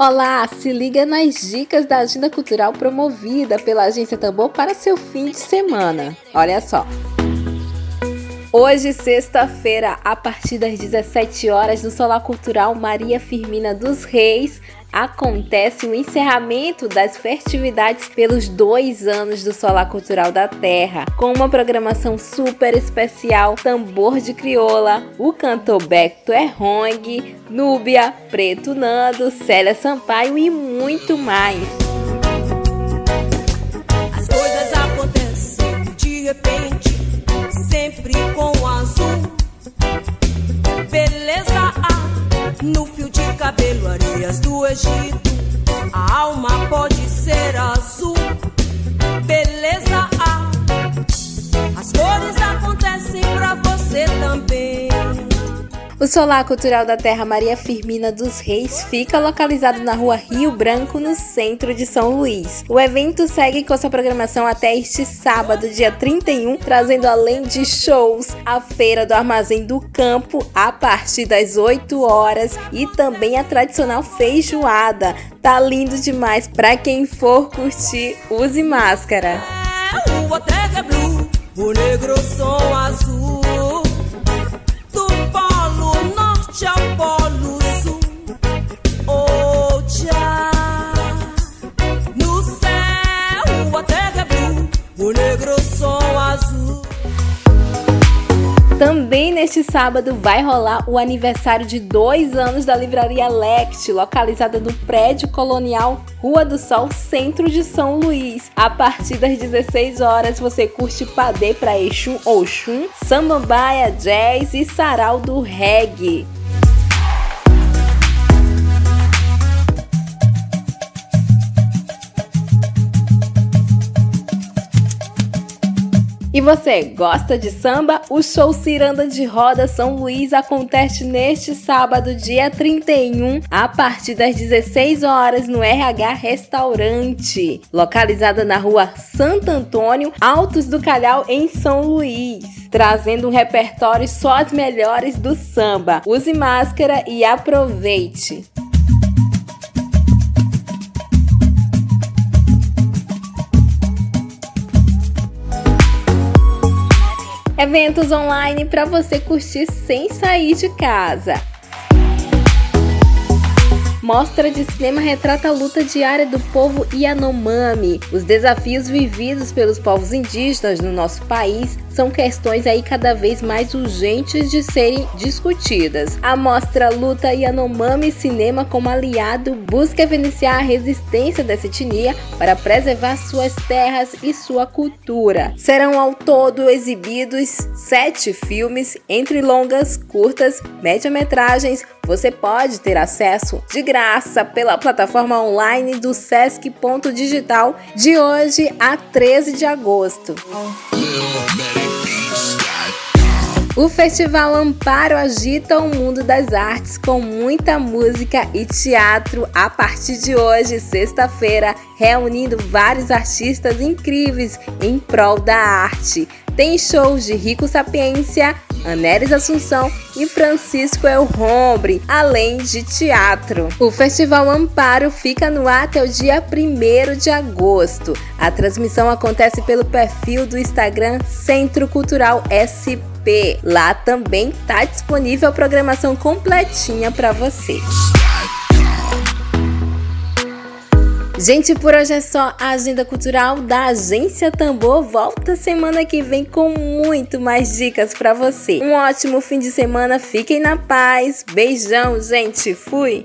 Olá, se liga nas dicas da agenda cultural promovida pela Agência Tambor para seu fim de semana. Olha só. Hoje, sexta-feira, a partir das 17 horas, no Solar Cultural Maria Firmina dos Reis, acontece o encerramento das festividades pelos dois anos do Solar Cultural da Terra, com uma programação super especial, tambor de crioula, o cantor Beto Errong, Núbia, Preto Nando, Célia Sampaio e muito mais. As coisas acontecem de repente, sempre com azul. Beleza no de cabelo, she O Solar Cultural da Terra Maria Firmina dos Reis fica localizado na rua Rio Branco, no centro de São Luís. O evento segue com sua programação até este sábado, dia 31, trazendo além de shows, a Feira do Armazém do Campo a partir das 8 horas e também a tradicional feijoada. Tá lindo demais para quem for curtir, use máscara. É, o blue, o negro som azul. Também neste sábado vai rolar o aniversário de dois anos da Livraria Lect, localizada no prédio colonial Rua do Sol, centro de São Luís. A partir das 16 horas você curte padê para Exum Oxum, samambaia, jazz e sarau do reggae. E você gosta de samba? O show Ciranda de Roda São Luís acontece neste sábado, dia 31, a partir das 16 horas no RH Restaurante, localizada na rua Santo Antônio, Altos do Calhau, em São Luís, trazendo um repertório só as melhores do samba. Use máscara e aproveite! Eventos online para você curtir sem sair de casa. Mostra de cinema retrata a luta diária do povo Yanomami. Os desafios vividos pelos povos indígenas no nosso país são questões aí cada vez mais urgentes de serem discutidas. A mostra Luta Yanomami Cinema como aliado busca evidenciar a resistência dessa etnia para preservar suas terras e sua cultura. Serão ao todo exibidos sete filmes, entre longas, curtas, média-metragens. Você pode ter acesso de graça pela plataforma online do Sesc Ponto Digital de hoje a 13 de agosto. O Festival Amparo agita o mundo das artes com muita música e teatro a partir de hoje, sexta-feira, reunindo vários artistas incríveis em prol da arte. Tem shows de Rico Sapiência, Anéres Assunção e Francisco Elrombre, além de teatro. O Festival Amparo fica no ar até o dia 1 de agosto. A transmissão acontece pelo perfil do Instagram Centro Cultural SP. Lá também está disponível a programação completinha para você. Gente, por hoje é só a agenda cultural da Agência Tambor. Volta semana que vem com muito mais dicas para você. Um ótimo fim de semana, fiquem na paz. Beijão, gente. Fui.